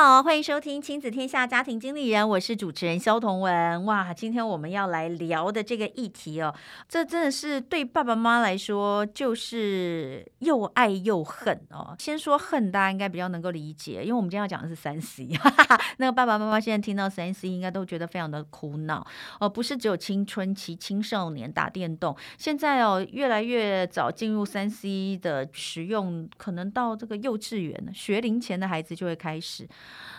好，欢迎收听亲子天下家庭经理人，我是主持人萧彤文。哇，今天我们要来聊的这个议题哦，这真的是对爸爸妈妈来说就是又爱又恨哦。先说恨，大家应该比较能够理解，因为我们今天要讲的是三 C。那个爸爸妈妈现在听到三 C，应该都觉得非常的苦恼哦。不是只有青春期青少年打电动，现在哦越来越早进入三 C 的使用，可能到这个幼稚园学龄前的孩子就会开始。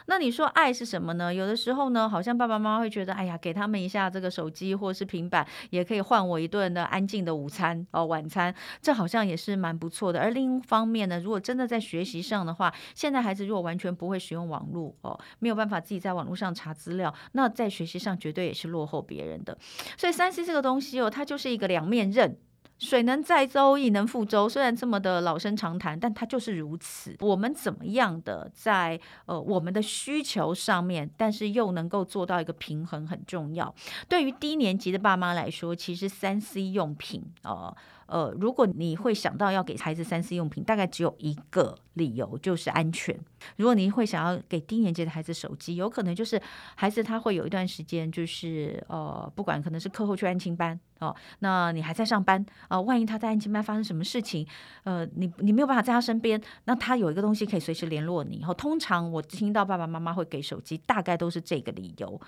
那你说爱是什么呢？有的时候呢，好像爸爸妈妈会觉得，哎呀，给他们一下这个手机或者是平板，也可以换我一顿的安静的午餐哦，晚餐，这好像也是蛮不错的。而另一方面呢，如果真的在学习上的话，现在孩子如果完全不会使用网络哦，没有办法自己在网络上查资料，那在学习上绝对也是落后别人的。所以三 C 这个东西哦，它就是一个两面刃。水能载舟，亦能覆舟。虽然这么的老生常谈，但它就是如此。我们怎么样的在呃我们的需求上面，但是又能够做到一个平衡很重要。对于低年级的爸妈来说，其实三 C 用品呃呃，如果你会想到要给孩子三 C 用品，大概只有一个理由，就是安全。如果你会想要给低年级的孩子手机，有可能就是孩子他会有一段时间，就是呃，不管可能是课后去安亲班哦，那你还在上班啊、呃，万一他在安亲班发生什么事情，呃，你你没有办法在他身边，那他有一个东西可以随时联络你。哦，通常我听到爸爸妈妈会给手机，大概都是这个理由。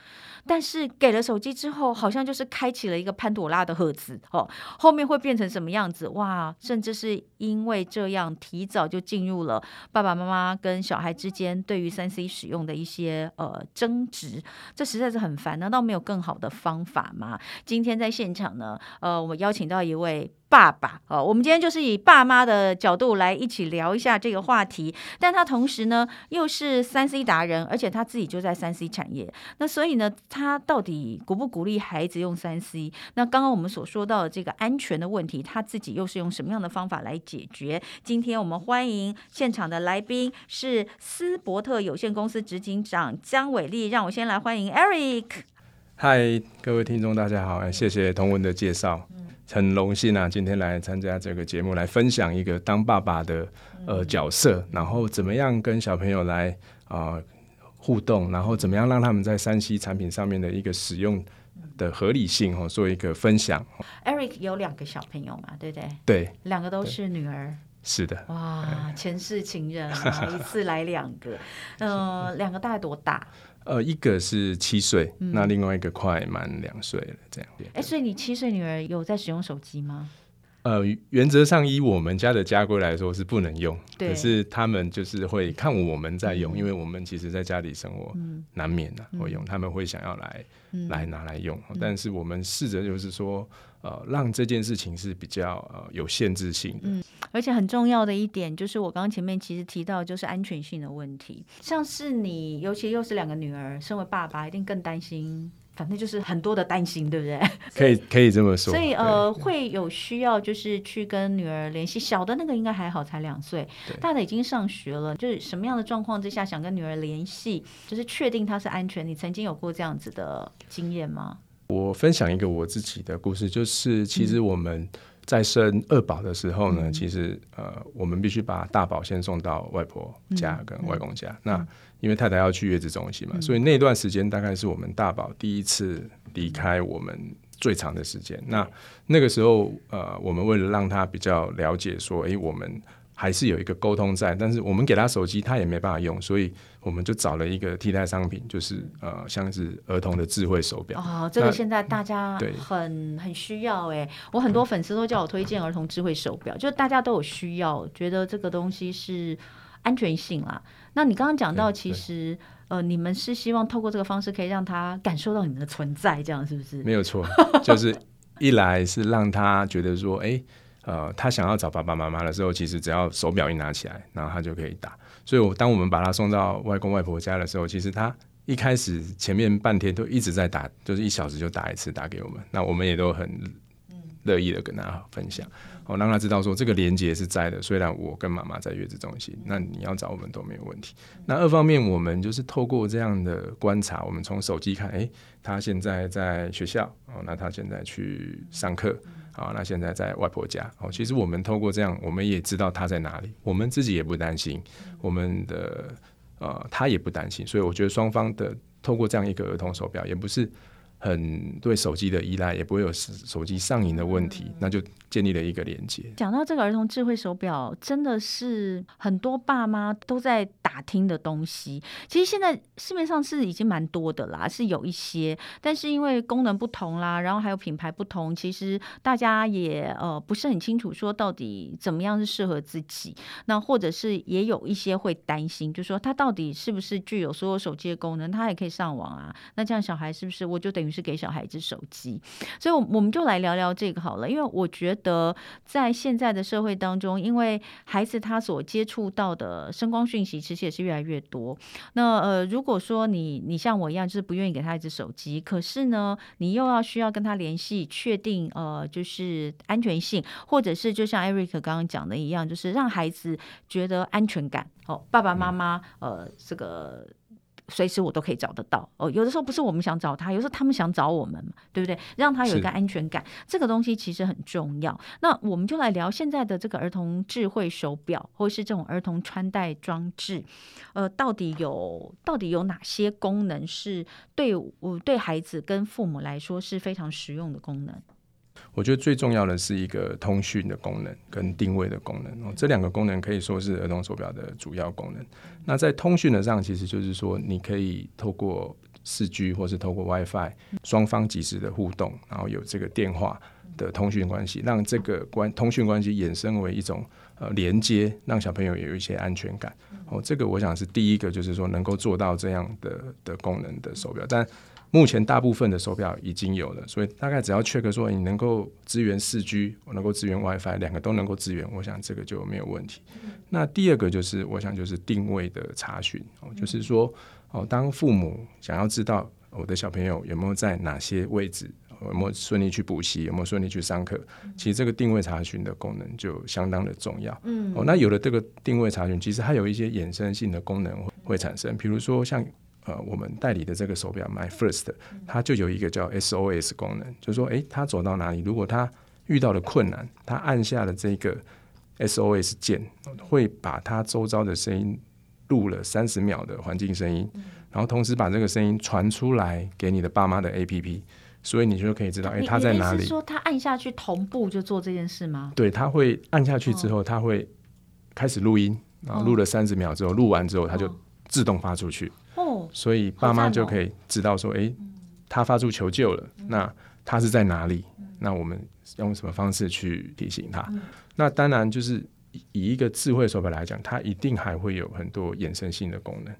但是给了手机之后，好像就是开启了一个潘朵拉的盒子哦，后面会变成什么样子？哇，甚至是因为这样提早就进入了爸爸妈妈跟小孩之间对于三 C 使用的一些呃争执，这实在是很烦。难道没有更好的方法吗？今天在现场呢，呃，我们邀请到一位。爸爸哦，我们今天就是以爸妈的角度来一起聊一下这个话题。但他同时呢又是三 C 达人，而且他自己就在三 C 产业。那所以呢，他到底鼓不鼓励孩子用三 C？那刚刚我们所说到的这个安全的问题，他自己又是用什么样的方法来解决？今天我们欢迎现场的来宾是斯伯特有限公司执行长姜伟丽。让我先来欢迎 Eric。嗨，各位听众，大家好，谢谢同文的介绍。很荣幸啊，今天来参加这个节目，来分享一个当爸爸的呃角色，然后怎么样跟小朋友来啊、呃、互动，然后怎么样让他们在三 C 产品上面的一个使用的合理性哦，做一个分享。Eric 有两个小朋友嘛，对不对？对，两个都是女儿。是的。哇，前世情人啊，一次来两个，嗯、呃，两个大概多大？呃，一个是七岁，嗯，那另外一个快满两岁了，这样。哎，所以你七岁女儿有在使用手机吗？呃，原则上以我们家的家规来说是不能用，可是他们就是会看我们在用，嗯，因为我们其实在家里生活，难免的，啊，会用，嗯，他们会想要来，嗯，来拿来用，但是我们试着就是说。呃，让这件事情是比较呃有限制性的，嗯，而且很重要的一点就是我刚刚前面其实提到就是安全性的问题，像是你，尤其又是两个女儿，身为爸爸一定更担心，反正就是很多的担心，对不对？可以可以这么说。所以呃，会有需要就是去跟女儿联系，小的那个应该还好，才两岁，大的已经上学了，就是什么样的状况之下想跟女儿联系，就是确定她是安全？你曾经有过这样子的经验吗？我分享一个我自己的故事，就是其实我们在生二宝的时候呢，嗯、其实呃，我们必须把大宝先送到外婆家跟外公家。嗯、那因为太太要去月子中心嘛，嗯、所以那段时间大概是我们大宝第一次离开我们最长的时间。嗯、那那个时候呃，我们为了让他比较了解说，诶，我们。还是有一个沟通在，但是我们给他手机，他也没办法用，所以我们就找了一个替代商品，就是呃，像是儿童的智慧手表。哦，这个现在大家很很需要哎，我很多粉丝都叫我推荐儿童智慧手表，就大家都有需要，觉得这个东西是安全性啦。那你刚刚讲到，其实呃，你们是希望透过这个方式，可以让他感受到你们的存在，这样是不是？没有错，就是一来是让他觉得说，哎。呃，他想要找爸爸妈妈的时候，其实只要手表一拿起来，然后他就可以打。所以，我当我们把他送到外公外婆家的时候，其实他一开始前面半天都一直在打，就是一小时就打一次，打给我们。那我们也都很乐意的跟他分享，哦，让他知道说这个连接是在的。虽然我跟妈妈在月子中心，那你要找我们都没有问题。那二方面，我们就是透过这样的观察，我们从手机看，诶、欸，他现在在学校，哦，那他现在去上课，啊，那现在在外婆家，哦，其实我们透过这样，我们也知道他在哪里，我们自己也不担心，我们的呃，他也不担心，所以我觉得双方的透过这样一个儿童手表，也不是。很对手机的依赖，也不会有手机上瘾的问题，那就建立了一个连接。讲到这个儿童智慧手表，真的是很多爸妈都在打听的东西。其实现在市面上是已经蛮多的啦，是有一些，但是因为功能不同啦，然后还有品牌不同，其实大家也呃不是很清楚说到底怎么样是适合自己。那或者是也有一些会担心，就说它到底是不是具有所有手机的功能，它也可以上网啊？那这样小孩是不是我就等于？是给小孩子手机，所以，我我们就来聊聊这个好了。因为我觉得，在现在的社会当中，因为孩子他所接触到的声光讯息，其实也是越来越多。那呃，如果说你你像我一样，就是不愿意给他一只手机，可是呢，你又要需要跟他联系，确定呃，就是安全性，或者是就像 Eric 刚刚讲的一样，就是让孩子觉得安全感。哦，爸爸妈妈，呃，这个。随时我都可以找得到哦。有的时候不是我们想找他，有时候他们想找我们嘛，对不对？让他有一个安全感，这个东西其实很重要。那我们就来聊现在的这个儿童智慧手表，或是这种儿童穿戴装置，呃，到底有到底有哪些功能是对我对孩子跟父母来说是非常实用的功能？我觉得最重要的是一个通讯的功能跟定位的功能哦，这两个功能可以说是儿童手表的主要功能。那在通讯的上，其实就是说你可以透过四 G 或是透过 WiFi 双方及时的互动，然后有这个电话的通讯关系，让这个关通讯关系衍生为一种呃连接，让小朋友有一些安全感哦。这个我想是第一个，就是说能够做到这样的的功能的手表，但。目前大部分的手表已经有了，所以大概只要 check 说你能够支援四 G，我能够支援 WiFi，两个都能够支援，我想这个就没有问题。那第二个就是，我想就是定位的查询哦，就是说哦，当父母想要知道我的小朋友有没有在哪些位置，有没有顺利去补习，有没有顺利去上课，其实这个定位查询的功能就相当的重要。嗯，哦，那有了这个定位查询，其实它有一些衍生性的功能会产生，比如说像。呃，我们代理的这个手表 My First，它就有一个叫 SOS 功能，就是说，诶，他走到哪里，如果他遇到了困难，他按下了这个 SOS 键，会把他周遭的声音录了三十秒的环境声音，然后同时把这个声音传出来给你的爸妈的 APP，所以你就可以知道，诶，他在哪里。是说他按下去同步就做这件事吗？对，他会按下去之后，他会开始录音，然后录了三十秒之后，录完之后，他就自动发出去。哦所以爸妈就可以知道说，诶，他发出求救了，那他是在哪里？那我们用什么方式去提醒他？那当然就是以一个智慧手表来讲，它一定还会有很多衍生性的功能。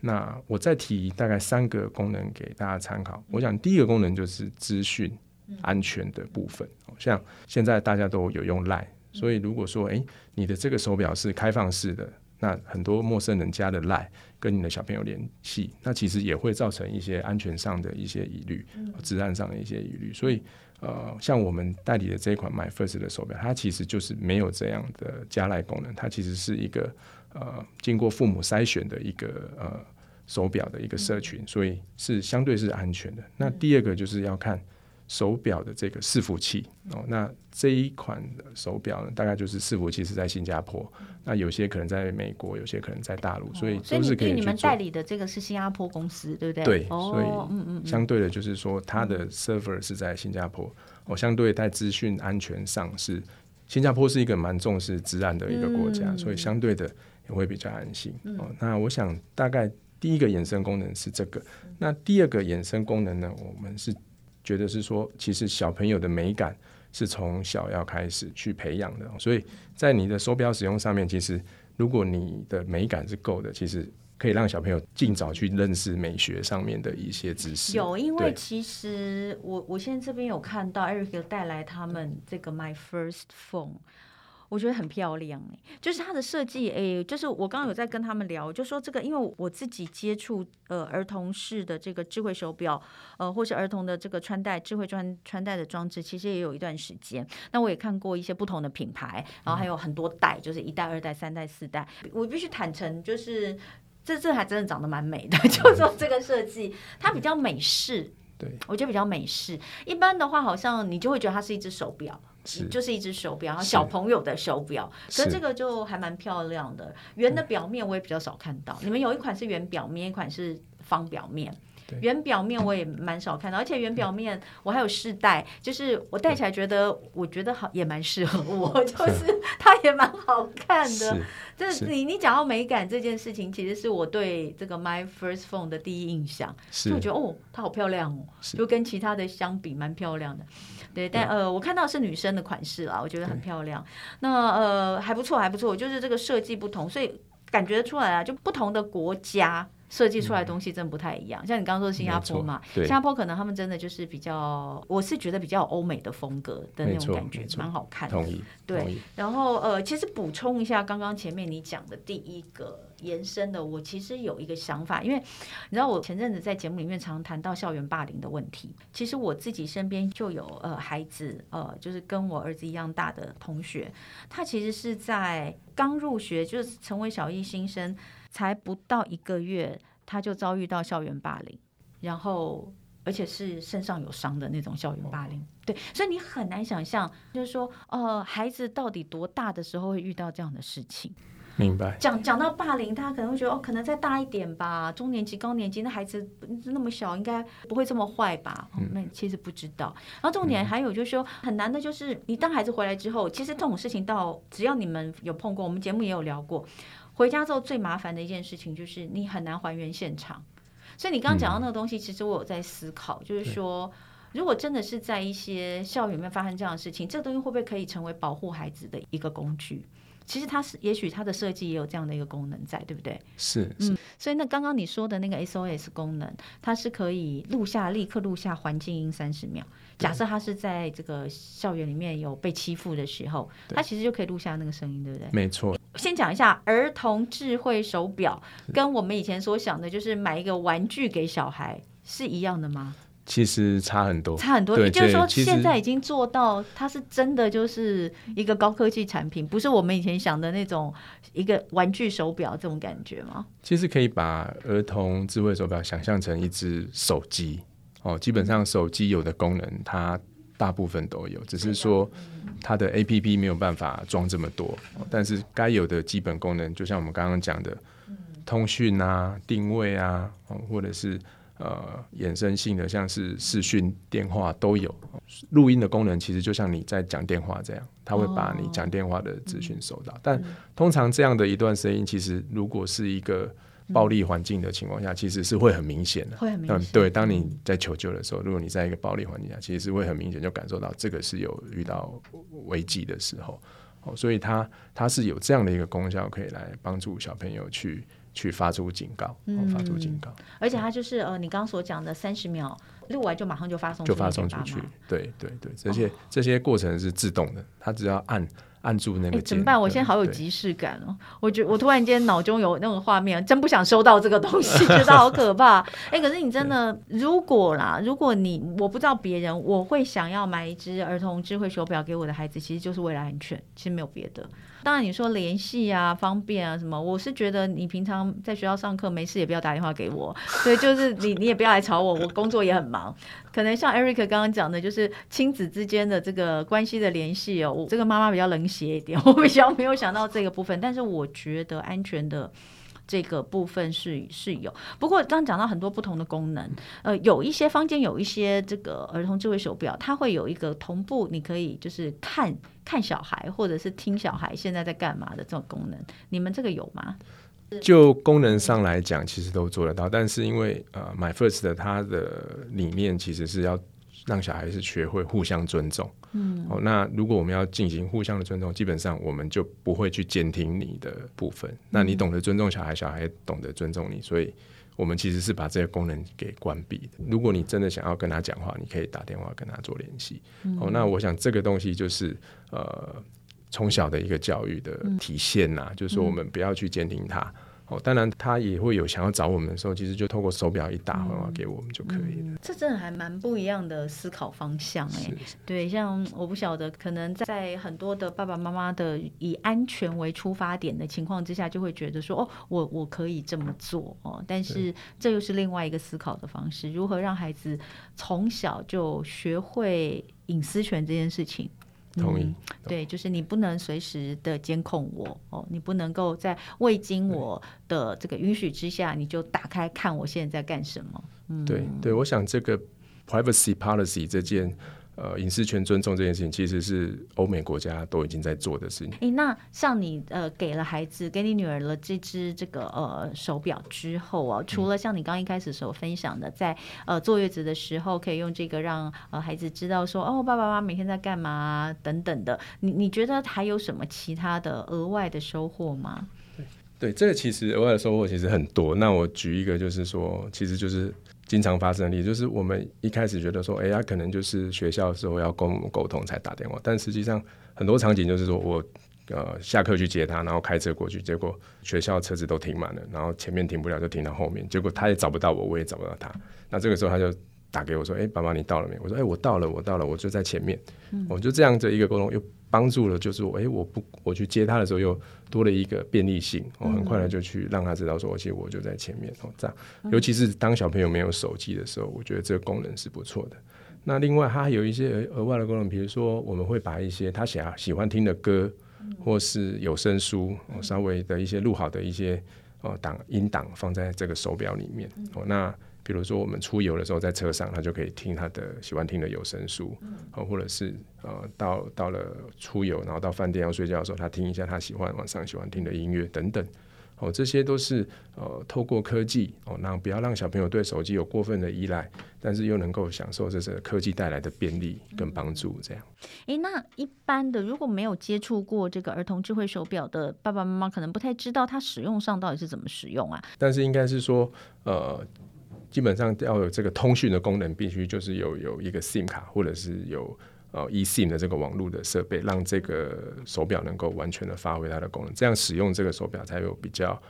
那我再提大概三个功能给大家参考。我想第一个功能就是资讯安全的部分，像现在大家都有用 Line，所以如果说，诶，你的这个手表是开放式的。那很多陌生人加的 Line 跟你的小朋友联系，那其实也会造成一些安全上的一些疑虑，治安上的一些疑虑。所以，呃，像我们代理的这一款 My First 的手表，它其实就是没有这样的加赖功能，它其实是一个呃经过父母筛选的一个呃手表的一个社群，所以是相对是安全的。那第二个就是要看。手表的这个伺服器哦，那这一款手表呢，大概就是伺服器是在新加坡，那有些可能在美国，有些可能在大陆，所以都是可以。你们代理的这个是新加坡公司，对不对？对，所以嗯嗯，相对的，就是说它的 server 是在新加坡，哦，相对在资讯安全上是新加坡是一个蛮重视治安的一个国家，所以相对的也会比较安心哦。那我想大概第一个衍生功能是这个，那第二个衍生功能呢，我们是。觉得是说，其实小朋友的美感是从小要开始去培养的，所以在你的手表使用上面，其实如果你的美感是够的，其实可以让小朋友尽早去认识美学上面的一些知识。有，因为其实我我现在这边有看到 Eric 带来他们这个 My First Phone。我觉得很漂亮哎，就是它的设计哎，就是我刚刚有在跟他们聊，就说这个，因为我自己接触呃儿童式的这个智慧手表，呃，或是儿童的这个穿戴智慧穿穿戴的装置，其实也有一段时间。那我也看过一些不同的品牌，然后还有很多代，就是一代、二代、三代、四代。我必须坦诚，就是这这还真的长得蛮美的，就说这个设计它比较美式，对，我觉得比较美式。一般的话，好像你就会觉得它是一只手表。是就是一只手表，然后小朋友的手表，可是这个就还蛮漂亮的。圆的表面我也比较少看到，嗯、你们有一款是圆表面，一款是方表面。圆表面我也蛮少看到，而且圆表面我还有试戴，就是我戴起来觉得，我觉得好也蛮适合我，就是它也蛮好看的。就是你你讲到美感这件事情，其实是我对这个 My First Phone 的第一印象，就我觉得哦，它好漂亮哦，就跟其他的相比蛮漂亮的。对，但呃，我看到是女生的款式啦，我觉得很漂亮。那呃，还不错，还不错，就是这个设计不同，所以感觉出来啊，就不同的国家。设计出来的东西真的不太一样，嗯、像你刚刚说的新加坡嘛，新加坡可能他们真的就是比较，我是觉得比较欧美的风格的那种感觉，蛮好看的。同意。对，然后呃，其实补充一下刚刚前面你讲的第一个延伸的，我其实有一个想法，因为你知道我前阵子在节目里面常谈到校园霸凌的问题，其实我自己身边就有呃孩子，呃，就是跟我儿子一样大的同学，他其实是在刚入学，就是成为小一新生。才不到一个月，他就遭遇到校园霸凌，然后而且是身上有伤的那种校园霸凌。对，所以你很难想象，就是说，呃，孩子到底多大的时候会遇到这样的事情？明白。讲讲到霸凌，大家可能会觉得，哦，可能再大一点吧，中年级、高年级，那孩子那么小，应该不会这么坏吧？嗯，那其实不知道。然后重点还有就是说，很难的就是，你当孩子回来之后，其实这种事情到只要你们有碰过，我们节目也有聊过。回家之后最麻烦的一件事情就是你很难还原现场，所以你刚刚讲到那个东西，其实我有在思考，就是说，如果真的是在一些校园里面发生这样的事情，这个东西会不会可以成为保护孩子的一个工具？其实它是，也许它的设计也有这样的一个功能在，对不对？是，是嗯，所以那刚刚你说的那个 SOS 功能，它是可以录下，立刻录下环境音三十秒。假设他是在这个校园里面有被欺负的时候，他其实就可以录下那个声音，对不对？没错。先讲一下儿童智慧手表，跟我们以前所想的，就是买一个玩具给小孩是一样的吗？其实差很多，差很多。也就是说，现在已经做到，它是真的就是一个高科技产品，不是我们以前想的那种一个玩具手表这种感觉吗？其实可以把儿童智慧手表想象成一只手机哦，基本上手机有的功能，它大部分都有，只是说它的 APP 没有办法装这么多，但是该有的基本功能，就像我们刚刚讲的，通讯啊、定位啊，或者是。呃，衍生性的像是视讯电话都有，录音的功能其实就像你在讲电话这样，它会把你讲电话的资讯收到。哦、但通常这样的一段声音，其实如果是一个暴力环境的情况下，嗯、其实是会很明显的。会很明显。对，当你在求救的时候，如果你在一个暴力环境下，其实是会很明显就感受到这个是有遇到危机的时候。哦，所以它它是有这样的一个功效，可以来帮助小朋友去。去发出警告，嗯、发出警告，而且它就是呃，你刚刚所讲的三十秒录完就马上就发送，就发送出去，对对对，这些、哦、这些过程是自动的，它只要按。按住那个，哎，怎么办？我现在好有即视感哦！我觉 我突然间脑中有那种画面，真不想收到这个东西，觉得好可怕。哎，可是你真的，如果啦，如果你我不知道别人，我会想要买一只儿童智慧手表给我的孩子，其实就是为了安全，其实没有别的。当然你说联系啊、方便啊什么，我是觉得你平常在学校上课没事也不要打电话给我，所以就是你你也不要来吵我，我工作也很忙。可能像 Eric 刚刚讲的，就是亲子之间的这个关系的联系哦。我这个妈妈比较冷血一点，我比较没有想到这个部分。但是我觉得安全的这个部分是是有。不过刚讲到很多不同的功能，呃，有一些坊间有一些这个儿童智慧手表，它会有一个同步，你可以就是看看小孩或者是听小孩现在在干嘛的这种功能。你们这个有吗？就功能上来讲，其实都做得到，但是因为呃，My First 的它的理念其实是要让小孩是学会互相尊重。嗯，哦，那如果我们要进行互相的尊重，基本上我们就不会去监听你的部分。那你懂得尊重小孩，小孩懂得尊重你，所以我们其实是把这个功能给关闭的。如果你真的想要跟他讲话，你可以打电话跟他做联系。哦，那我想这个东西就是呃。从小的一个教育的体现呐、啊，嗯、就是说我们不要去监听他。哦，当然他也会有想要找我们的时候，其实就透过手表一打电话给我们就可以了。嗯嗯、这真的还蛮不一样的思考方向哎。对，像我不晓得，可能在很多的爸爸妈妈的以安全为出发点的情况之下，就会觉得说哦，我我可以这么做哦。但是这又是另外一个思考的方式，如何让孩子从小就学会隐私权这件事情。同意，嗯、对，就是你不能随时的监控我哦，你不能够在未经我的这个允许之下，你就打开看我现在在干什么。嗯，对对，我想这个 privacy policy 这件。呃，隐私权尊重这件事情，其实是欧美国家都已经在做的事情。诶，那像你呃，给了孩子，给你女儿了这只这个呃手表之后啊，除了像你刚一开始所分享的，在呃坐月子的时候，可以用这个让呃孩子知道说，哦，爸爸妈妈每天在干嘛等等的，你你觉得还有什么其他的额外的收获吗？对，对，这个其实额外的收获其实很多。那我举一个，就是说，其实就是。经常发生的例子就是，我们一开始觉得说，哎、他可能就是学校的时候要跟我们沟通才打电话，但实际上很多场景就是说我呃下课去接他，然后开车过去，结果学校车子都停满了，然后前面停不了就停到后面，结果他也找不到我，我也找不到他。那这个时候他就打给我说，哎、欸，爸爸你到了没？我说，哎、欸，我到了，我到了，我就在前面。嗯、我就这样的一个沟通又。帮助了，就是我，哎，我不，我去接他的时候又多了一个便利性，我很快的就去让他知道说，其实我就在前面哦，这样。尤其是当小朋友没有手机的时候，我觉得这个功能是不错的。那另外，它还有一些额外的功能，比如说我们会把一些他想喜欢听的歌，或是有声书，稍微的一些录好的一些哦档音档放在这个手表里面哦，那。比如说，我们出游的时候，在车上，他就可以听他的喜欢听的有声书，嗯、或者是呃，到到了出游，然后到饭店要睡觉的时候，他听一下他喜欢晚上喜欢听的音乐等等，哦，这些都是呃，透过科技哦，让不要让小朋友对手机有过分的依赖，但是又能够享受这些科技带来的便利跟帮助，这样。诶，那一般的如果没有接触过这个儿童智慧手表的爸爸妈妈，可能不太知道它使用上到底是怎么使用啊？但是应该是说，呃。基本上要有这个通讯的功能，必须就是有有一个 SIM 卡，或者是有呃 eSIM 的这个网络的设备，让这个手表能够完全的发挥它的功能。这样使用这个手表才有比较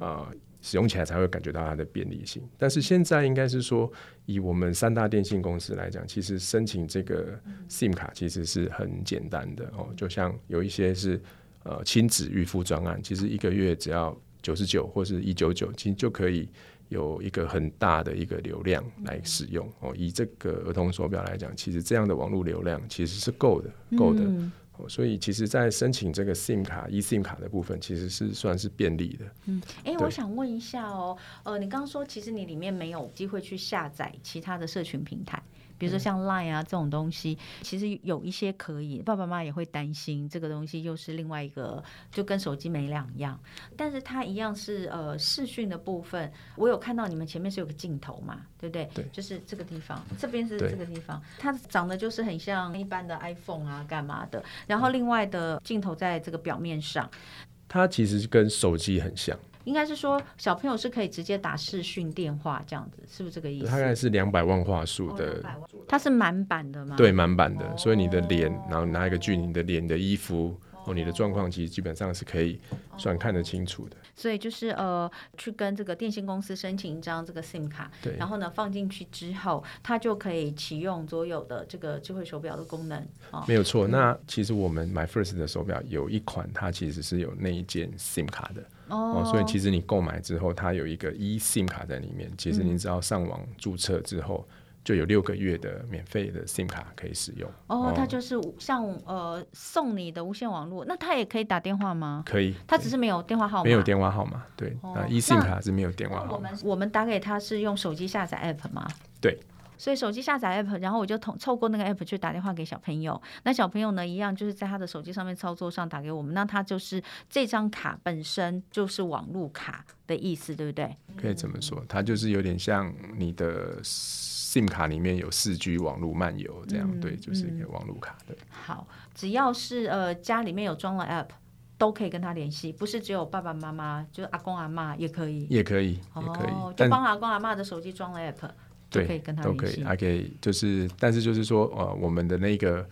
呃使用起来才会感觉到它的便利性。但是现在应该是说，以我们三大电信公司来讲，其实申请这个 SIM 卡其实是很简单的哦。就像有一些是呃亲子预付专案，其实一个月只要九十九或是一九九，其实就可以。有一个很大的一个流量来使用哦，以这个儿童手表来讲，其实这样的网络流量其实是够的，够的。嗯、所以其实，在申请这个 SIM 卡、eSIM 卡的部分，其实是算是便利的。嗯，哎、欸，我想问一下哦，呃，你刚刚说其实你里面没有机会去下载其他的社群平台。比如说像 Line 啊这种东西，其实有一些可以，爸爸妈妈也会担心这个东西又是另外一个，就跟手机没两样。但是它一样是呃视讯的部分，我有看到你们前面是有个镜头嘛，对不对？对，就是这个地方，这边是这个地方，它长得就是很像一般的 iPhone 啊，干嘛的？然后另外的镜头在这个表面上，它其实跟手机很像。应该是说小朋友是可以直接打视讯电话这样子，是不是这个意思？大概是两百万画素的，它是满版的吗？对，满版的，所以你的脸，然后拿一个距离，你的脸的衣服。哦，你的状况其实基本上是可以算看得清楚的。所以就是呃，去跟这个电信公司申请一张这个 SIM 卡，对，然后呢放进去之后，它就可以启用所有的这个智慧手表的功能。哦，没有错。那其实我们 MyFirst 的手表有一款，它其实是有那一件 SIM 卡的。哦，所以其实你购买之后，它有一个 eSIM 卡在里面。其实你只要上网注册之后。就有六个月的免费的 SIM 卡可以使用。哦，它就是像呃送你的无线网络，那它也可以打电话吗？可以，它只是没有电话号码。没有电话号码，对。那 eSIM 卡是没有电话号码。我们我们打给他是用手机下载 App 吗？对。所以手机下载 App，然后我就通透过那个 App 去打电话给小朋友。那小朋友呢，一样就是在他的手机上面操作上打给我们。那他就是这张卡本身就是网络卡的意思，对不对？可以这么说，它就是有点像你的。SIM 卡里面有四 G 网络漫游，这样、嗯、对，就是一个网络卡。对，好，只要是呃家里面有装了 App，都可以跟他联系，不是只有爸爸妈妈，就是阿公阿妈也可以，也可以，也可以，哦、就帮阿公阿妈的手机装了 App，对，可以跟他，都可以，还可以，就是，但是就是说，呃，我们的那个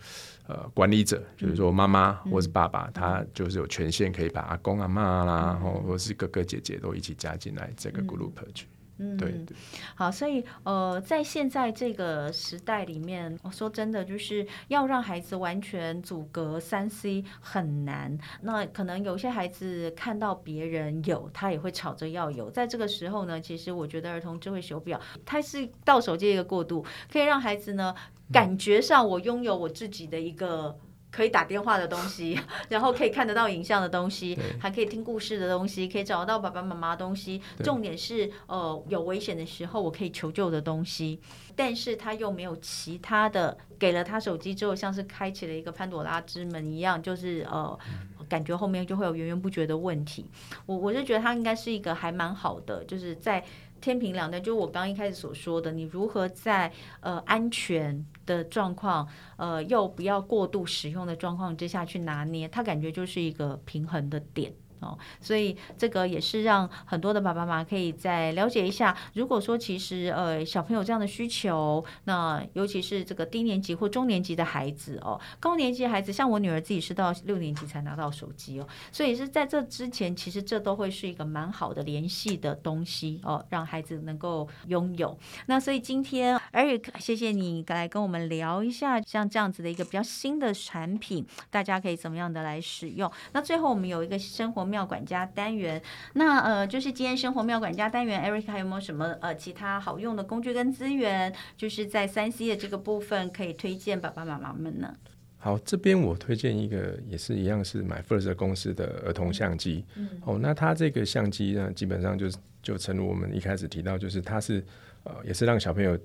呃管理者，就是说妈妈或是爸爸，他就是有权限可以把阿公阿妈啦，或或是哥哥姐姐都一起加进来这个 group 去。嗯，对对，好，所以呃，在现在这个时代里面，我说真的，就是要让孩子完全阻隔三 C 很难。那可能有些孩子看到别人有，他也会吵着要有。在这个时候呢，其实我觉得儿童智慧手表，它是到手机一个过渡，可以让孩子呢感觉上我拥有我自己的一个。可以打电话的东西，然后可以看得到影像的东西，还可以听故事的东西，可以找得到爸爸妈妈的东西。重点是，呃，有危险的时候我可以求救的东西。但是他又没有其他的，给了他手机之后，像是开启了一个潘朵拉之门一样，就是呃，感觉后面就会有源源不绝的问题。我我是觉得他应该是一个还蛮好的，就是在。天平两端，就我刚一开始所说的，你如何在呃安全的状况，呃又不要过度使用的状况之下去拿捏，它感觉就是一个平衡的点。哦，所以这个也是让很多的爸爸妈妈可以再了解一下。如果说其实呃小朋友这样的需求，那尤其是这个低年级或中年级的孩子哦，高年级孩子，像我女儿自己是到六年级才拿到手机哦，所以是在这之前，其实这都会是一个蛮好的联系的东西哦，让孩子能够拥有。那所以今天 Eric，谢谢你来跟我们聊一下像这样子的一个比较新的产品，大家可以怎么样的来使用。那最后我们有一个生活妙管家单元，那呃，就是今天生活妙管家单元，Eric 还有没有什么呃其他好用的工具跟资源？就是在三 C 的这个部分，可以推荐爸爸妈妈们呢？好，这边我推荐一个也是一样是 MyFirst 公司的儿童相机。嗯，哦，那它这个相机呢，基本上就是就成如我们一开始提到，就是它是呃也是让小朋友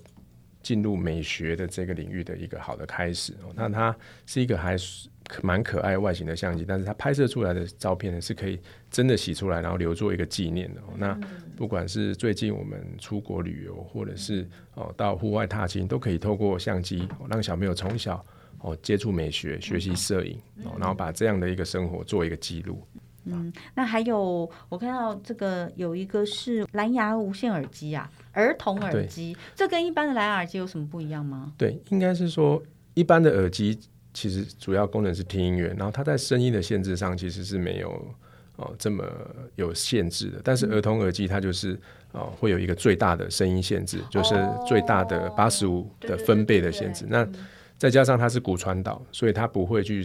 进入美学的这个领域的一个好的开始。哦，那它是一个还是。蛮可爱外形的相机，但是它拍摄出来的照片呢，是可以真的洗出来，然后留作一个纪念的。那不管是最近我们出国旅游，或者是哦到户外踏青，都可以透过相机，让小朋友从小哦接触美学，学习摄影，然后把这样的一个生活做一个记录。嗯，那还有我看到这个有一个是蓝牙无线耳机啊，儿童耳机，这跟一般的蓝牙耳机有什么不一样吗？对，应该是说一般的耳机。其实主要功能是听音乐，然后它在声音的限制上其实是没有哦这么有限制的。但是儿童耳机它就是哦会有一个最大的声音限制，就是最大的八十五的分贝的限制。那再加上它是骨传导，所以它不会去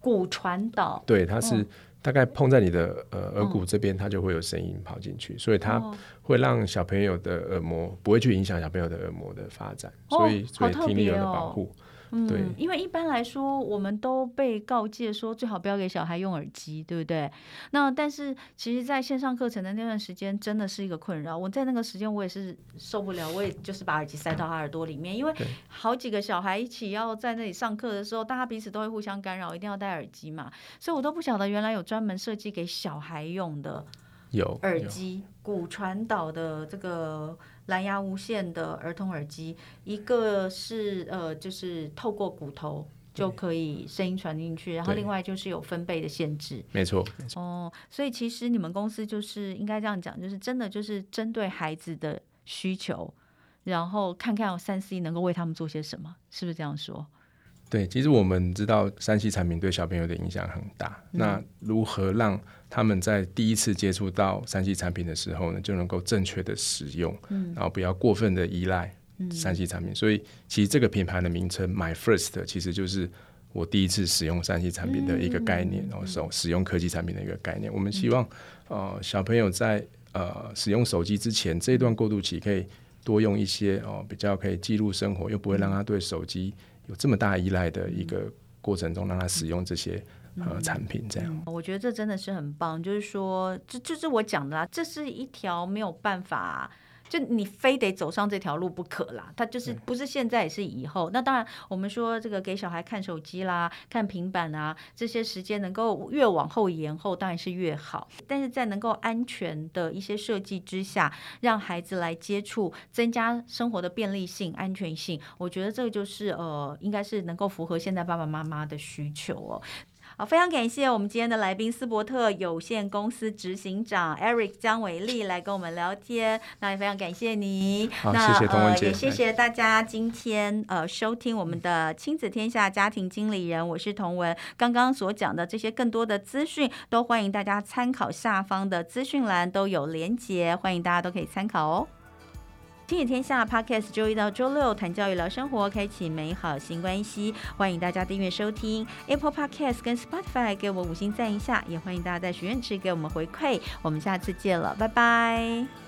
骨传导。对，它是大概碰在你的呃耳骨这边，它就会有声音跑进去，所以它会让小朋友的耳膜不会去影响小朋友的耳膜的发展，所以所以听力有了保护。嗯，对，因为一般来说，我们都被告诫说最好不要给小孩用耳机，对不对？那但是其实，在线上课程的那段时间，真的是一个困扰。我在那个时间，我也是受不了，我也就是把耳机塞到他耳朵里面，因为好几个小孩一起要在那里上课的时候，大家彼此都会互相干扰，一定要戴耳机嘛。所以我都不晓得原来有专门设计给小孩用的有耳机，骨传导的这个。蓝牙无线的儿童耳机，一个是呃，就是透过骨头就可以声音传进去，然后另外就是有分贝的限制。没错。哦，所以其实你们公司就是应该这样讲，就是真的就是针对孩子的需求，然后看看三 C 能够为他们做些什么，是不是这样说？对，其实我们知道三 C 产品对小朋友的影响很大。嗯、那如何让他们在第一次接触到三 C 产品的时候呢，就能够正确的使用，嗯、然后不要过分的依赖三 C 产品。嗯、所以，其实这个品牌的名称 My First 其实就是我第一次使用三 C 产品的一个概念，然后使使用科技产品的一个概念。我们希望，呃，小朋友在呃使用手机之前这一段过渡期，可以多用一些哦、呃、比较可以记录生活，又不会让他对手机。有这么大依赖的一个过程中，让他使用这些呃产品，这样、嗯，我觉得这真的是很棒。就是说，这就是我讲的啦，这是一条没有办法。就你非得走上这条路不可啦，他就是不是现在也是以后。那当然，我们说这个给小孩看手机啦、看平板啊，这些时间能够越往后延后，当然是越好。但是在能够安全的一些设计之下，让孩子来接触，增加生活的便利性、安全性，我觉得这个就是呃，应该是能够符合现在爸爸妈妈的需求哦。好，非常感谢我们今天的来宾斯伯特有限公司执行长 Eric 姜伟丽来跟我们聊天。那也非常感谢你。好，那谢谢童文姐，呃，也谢谢大家今天呃收听我们的亲子天下家庭经理人，我是童文。刚刚所讲的这些更多的资讯，都欢迎大家参考下方的资讯栏都有连结，欢迎大家都可以参考哦。亲子天下 Podcast 周一到周六谈教育聊生活，开启美好新关系。欢迎大家订阅收听 Apple Podcast 跟 Spotify，给我五星赞一下，也欢迎大家在许愿池给我们回馈。我们下次见了，拜拜。